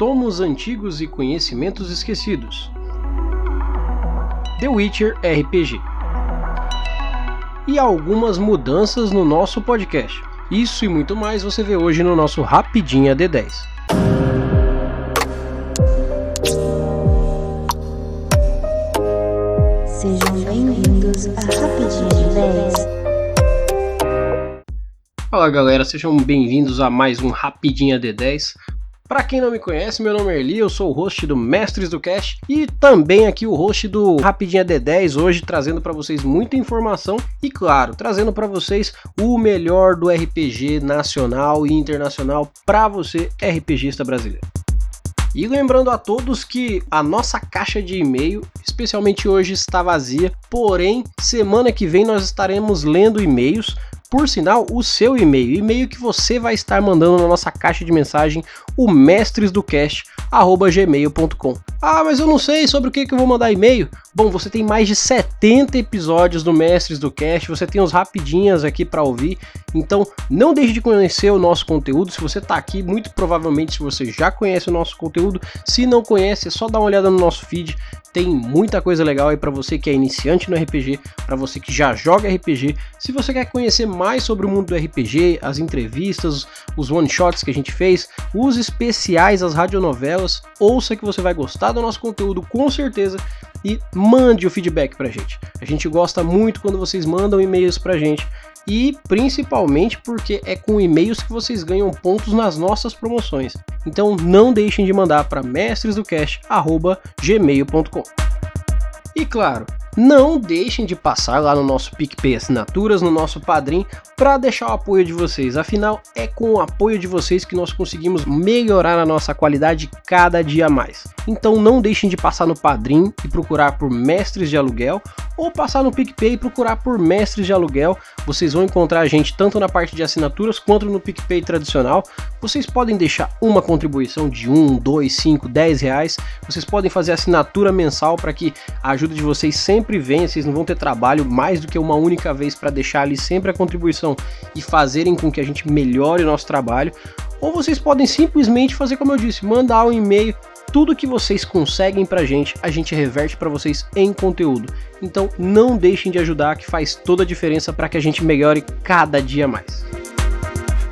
Tomos Antigos e Conhecimentos Esquecidos. The Witcher RPG. E algumas mudanças no nosso podcast. Isso e muito mais você vê hoje no nosso Rapidinha D10. Sejam bem-vindos a Rapidinha D10. Fala galera, sejam bem-vindos a mais um Rapidinha D10. Para quem não me conhece, meu nome é Erli, eu sou o host do Mestres do Cast e também aqui o host do Rapidinha D10, hoje trazendo para vocês muita informação e claro, trazendo para vocês o melhor do RPG nacional e internacional para você RPGista brasileiro. E lembrando a todos que a nossa caixa de e-mail, especialmente hoje, está vazia, porém, semana que vem nós estaremos lendo e-mails por sinal, o seu e-mail, e-mail que você vai estar mandando na nossa caixa de mensagem, o mestresdocast@gmail.com. Ah, mas eu não sei sobre o que, que eu vou mandar e-mail. Bom, você tem mais de 70 episódios do Mestres do Cast, você tem os rapidinhas aqui para ouvir. Então, não deixe de conhecer o nosso conteúdo. Se você está aqui, muito provavelmente se você já conhece o nosso conteúdo. Se não conhece, é só dar uma olhada no nosso feed. Tem muita coisa legal aí para você que é iniciante no RPG, para você que já joga RPG. Se você quer conhecer mais sobre o mundo do RPG, as entrevistas, os one shots que a gente fez, os especiais, as radionovelas, ouça que você vai gostar do nosso conteúdo com certeza e mande o feedback pra gente. A gente gosta muito quando vocês mandam e-mails pra gente e principalmente porque é com e-mails que vocês ganham pontos nas nossas promoções. Então não deixem de mandar para mestresdocast@gmail.com. E claro, não deixem de passar lá no nosso PicPay Assinaturas, no nosso Padrim, para deixar o apoio de vocês. Afinal, é com o apoio de vocês que nós conseguimos melhorar a nossa qualidade cada dia mais. Então não deixem de passar no Padrim e procurar por Mestres de Aluguel, ou passar no PicPay e procurar por Mestres de Aluguel. Vocês vão encontrar a gente tanto na parte de assinaturas quanto no PicPay tradicional. Vocês podem deixar uma contribuição de 1, 2, 5, 10 reais. Vocês podem fazer assinatura mensal para que a ajuda de vocês sempre venha. Vocês não vão ter trabalho mais do que uma única vez para deixar ali sempre a contribuição e fazerem com que a gente melhore o nosso trabalho. Ou vocês podem simplesmente fazer como eu disse, mandar um e-mail tudo que vocês conseguem pra gente, a gente reverte para vocês em conteúdo. Então não deixem de ajudar que faz toda a diferença para que a gente melhore cada dia mais.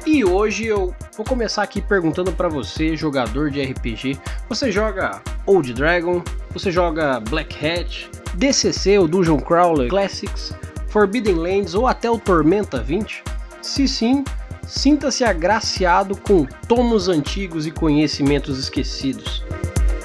E hoje eu vou começar aqui perguntando para você, jogador de RPG, você joga Old Dragon, você joga Black Hat, DCC, o Dungeon Crawler Classics, Forbidden Lands ou até o Tormenta 20? Se sim, sinta-se agraciado com tomos antigos e conhecimentos esquecidos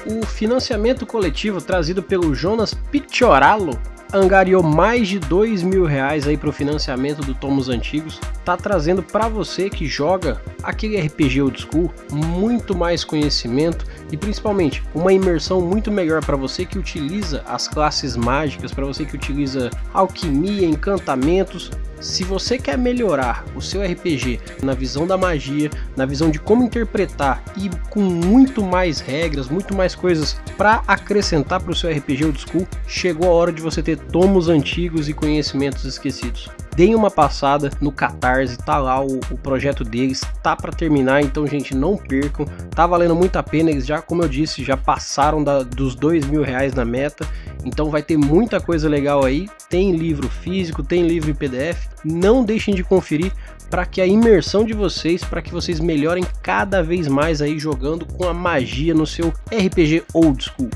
o financiamento coletivo trazido pelo Jonas Piccioralo angariou mais de dois mil reais aí para o financiamento do Tomos Antigos. Tá trazendo para você que joga aquele RPG old school muito mais conhecimento e principalmente uma imersão muito melhor para você que utiliza as classes mágicas, para você que utiliza alquimia, encantamentos se você quer melhorar o seu RPG na visão da magia, na visão de como interpretar e com muito mais regras, muito mais coisas para acrescentar para o seu RPG old school, chegou a hora de você ter tomos antigos e conhecimentos esquecidos. Deem uma passada no Catarse, tá lá o, o projeto deles, tá para terminar, então gente, não percam, tá valendo muito a pena, eles já, como eu disse, já passaram da, dos dois mil reais na meta, então vai ter muita coisa legal aí, tem livro físico, tem livro em PDF, não deixem de conferir para que a imersão de vocês, para que vocês melhorem cada vez mais aí jogando com a magia no seu RPG old school.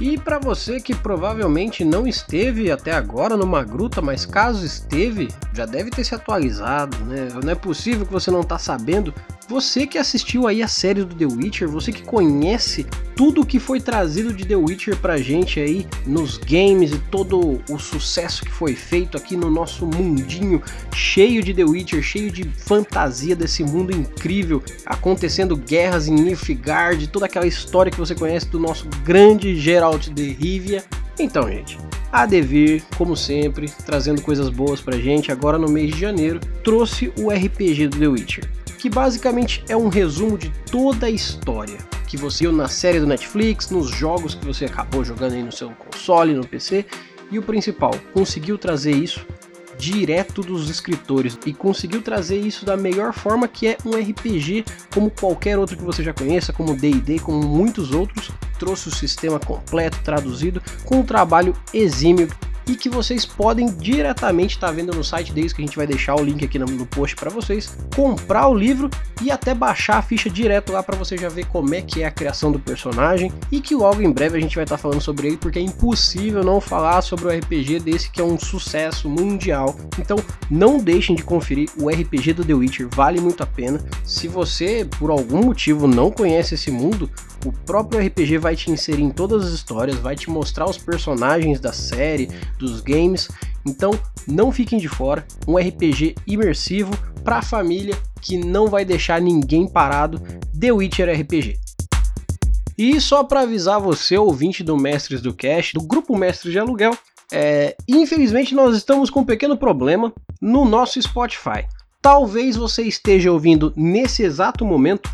E para você que provavelmente não esteve até agora numa gruta, mas caso esteve, já deve ter se atualizado, né? Não é possível que você não tá sabendo. Você que assistiu aí a série do The Witcher, você que conhece tudo o que foi trazido de The Witcher pra gente aí nos games e todo o sucesso que foi feito aqui no nosso mundinho cheio de The Witcher, cheio de fantasia desse mundo incrível, acontecendo guerras em Nilfgaard, toda aquela história que você conhece do nosso grande Geralt de Rivia. Então, gente, a Devir, como sempre, trazendo coisas boas pra gente, agora no mês de janeiro, trouxe o RPG do The Witcher que basicamente é um resumo de toda a história que você viu na série do Netflix, nos jogos que você acabou jogando aí no seu console, no PC, e o principal, conseguiu trazer isso direto dos escritores e conseguiu trazer isso da melhor forma que é um RPG como qualquer outro que você já conheça, como D&D, como muitos outros, trouxe o sistema completo traduzido com um trabalho exímio e que vocês podem diretamente estar tá vendo no site deles, que a gente vai deixar o link aqui no, post para vocês, comprar o livro e até baixar a ficha direto lá para você já ver como é que é a criação do personagem e que logo em breve a gente vai estar tá falando sobre ele, porque é impossível não falar sobre o RPG desse que é um sucesso mundial. Então não deixem de conferir o RPG do The Witcher, vale muito a pena. Se você por algum motivo não conhece esse mundo, o próprio RPG vai te inserir em todas as histórias, vai te mostrar os personagens da série, dos games. Então, não fiquem de fora. Um RPG imersivo para a família que não vai deixar ninguém parado. The Witcher RPG. E só para avisar você, ouvinte do Mestres do Cash, do grupo Mestres de Aluguel, é, infelizmente nós estamos com um pequeno problema no nosso Spotify. Talvez você esteja ouvindo nesse exato momento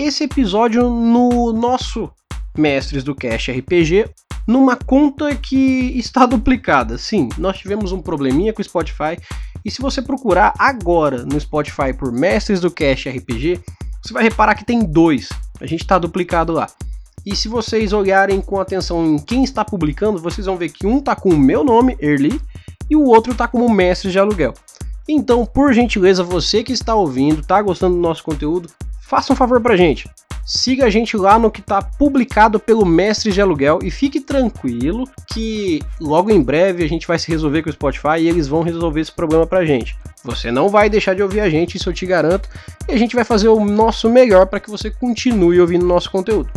esse episódio no nosso Mestres do Cash RPG numa conta que está duplicada. Sim, nós tivemos um probleminha com o Spotify. E se você procurar agora no Spotify por Mestres do Cash RPG, você vai reparar que tem dois. A gente está duplicado lá. E se vocês olharem com atenção em quem está publicando, vocês vão ver que um está com o meu nome, Erli, e o outro está como Mestres de Aluguel. Então, por gentileza, você que está ouvindo, está gostando do nosso conteúdo, faça um favor pra gente. Siga a gente lá no que está publicado pelo Mestre de Aluguel e fique tranquilo que logo em breve a gente vai se resolver com o Spotify e eles vão resolver esse problema pra gente. Você não vai deixar de ouvir a gente, isso eu te garanto, e a gente vai fazer o nosso melhor para que você continue ouvindo nosso conteúdo.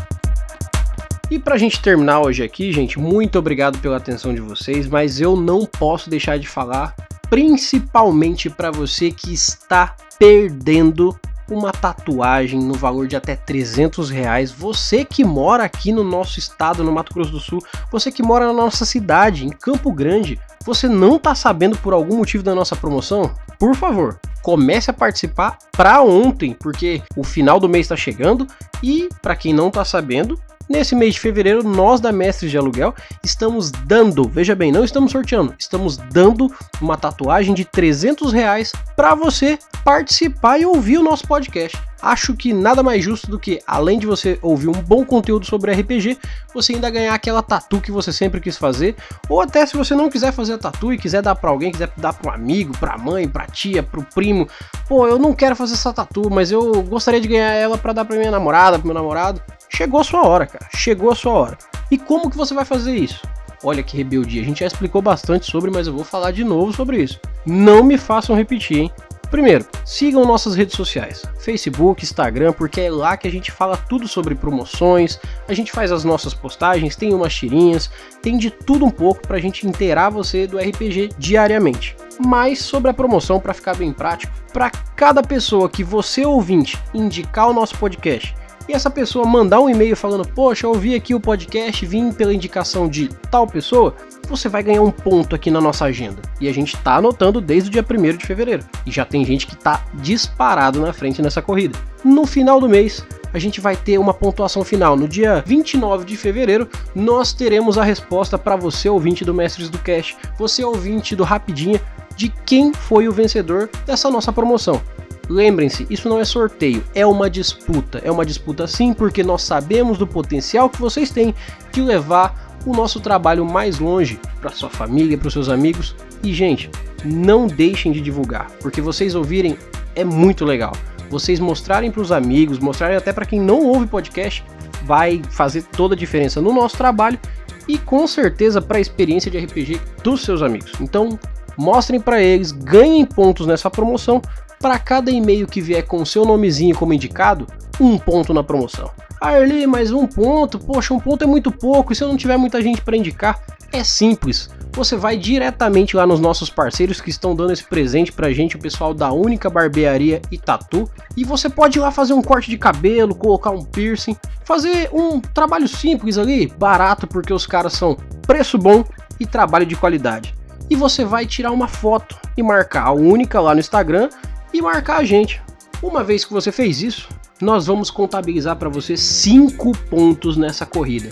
E pra gente terminar hoje aqui, gente, muito obrigado pela atenção de vocês, mas eu não posso deixar de falar, principalmente para você que está perdendo uma tatuagem no valor de até 300 reais. Você que mora aqui no nosso estado, no Mato Grosso do Sul, você que mora na nossa cidade, em Campo Grande, você não está sabendo por algum motivo da nossa promoção? Por favor, comece a participar para ontem, porque o final do mês está chegando e para quem não está sabendo, Nesse mês de fevereiro, nós da Mestres de Aluguel estamos dando, veja bem, não estamos sorteando, estamos dando uma tatuagem de 300 reais para você participar e ouvir o nosso podcast. Acho que nada mais justo do que, além de você ouvir um bom conteúdo sobre RPG, você ainda ganhar aquela tatu que você sempre quis fazer, ou até se você não quiser fazer a tatu e quiser dar para alguém, quiser dar para um amigo, para mãe, para tia, para o primo, pô, eu não quero fazer essa tatu, mas eu gostaria de ganhar ela para dar para minha namorada, para meu namorado. Chegou a sua hora, cara. Chegou a sua hora. E como que você vai fazer isso? Olha que rebeldia. A gente já explicou bastante sobre, mas eu vou falar de novo sobre isso. Não me façam repetir, hein? Primeiro, sigam nossas redes sociais, Facebook, Instagram, porque é lá que a gente fala tudo sobre promoções, a gente faz as nossas postagens, tem umas tirinhas, tem de tudo um pouco para a gente inteirar você do RPG diariamente. Mas sobre a promoção, para ficar bem prático, para cada pessoa que você ouvinte indicar o nosso podcast e essa pessoa mandar um e-mail falando: Poxa, ouvi aqui o podcast, vim pela indicação de tal pessoa, você vai ganhar um ponto aqui na nossa agenda. E a gente tá anotando desde o dia 1 de fevereiro. E já tem gente que tá disparado na frente nessa corrida. No final do mês, a gente vai ter uma pontuação final. No dia 29 de fevereiro, nós teremos a resposta para você, ouvinte do Mestres do Cash, você, ouvinte do Rapidinha, de quem foi o vencedor dessa nossa promoção. Lembrem-se, isso não é sorteio, é uma disputa. É uma disputa sim, porque nós sabemos do potencial que vocês têm de levar o nosso trabalho mais longe para sua família, para os seus amigos. E gente, não deixem de divulgar, porque vocês ouvirem é muito legal. Vocês mostrarem para os amigos, mostrarem até para quem não ouve podcast, vai fazer toda a diferença no nosso trabalho e com certeza para a experiência de RPG dos seus amigos. Então, mostrem para eles, ganhem pontos nessa promoção para cada e-mail que vier com seu nomezinho como indicado, um ponto na promoção. Ah, Erli, mas um ponto? Poxa, um ponto é muito pouco e se eu não tiver muita gente para indicar? É simples. Você vai diretamente lá nos nossos parceiros que estão dando esse presente pra gente, o pessoal da Única Barbearia e Tatu, e você pode ir lá fazer um corte de cabelo, colocar um piercing, fazer um trabalho simples ali, barato porque os caras são preço bom e trabalho de qualidade. E você vai tirar uma foto e marcar a Única lá no Instagram e marcar a gente. Uma vez que você fez isso, nós vamos contabilizar para você 5 pontos nessa corrida.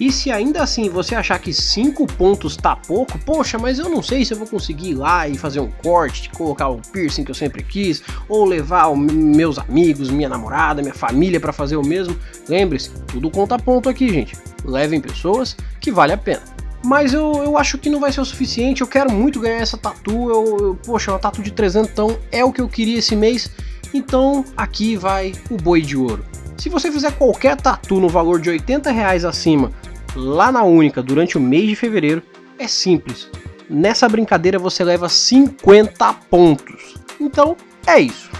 E se ainda assim você achar que 5 pontos tá pouco, poxa, mas eu não sei se eu vou conseguir ir lá e fazer um corte, colocar o piercing que eu sempre quis, ou levar meus amigos, minha namorada, minha família para fazer o mesmo. Lembre-se, tudo conta ponto aqui, gente. Levem pessoas que vale a pena. Mas eu, eu acho que não vai ser o suficiente, eu quero muito ganhar essa tatu, eu, eu, poxa, uma tatu de 300 então é o que eu queria esse mês, então aqui vai o boi de ouro. Se você fizer qualquer tatu no valor de 80 reais acima lá na Única durante o mês de fevereiro, é simples. Nessa brincadeira você leva 50 pontos. Então é isso.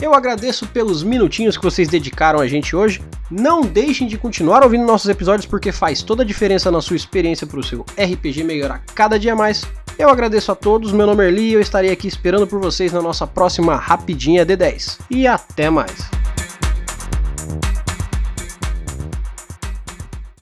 Eu agradeço pelos minutinhos que vocês dedicaram a gente hoje. Não deixem de continuar ouvindo nossos episódios porque faz toda a diferença na sua experiência para o seu RPG melhorar cada dia mais. Eu agradeço a todos, meu nome é Lee e eu estarei aqui esperando por vocês na nossa próxima Rapidinha D10. E até mais!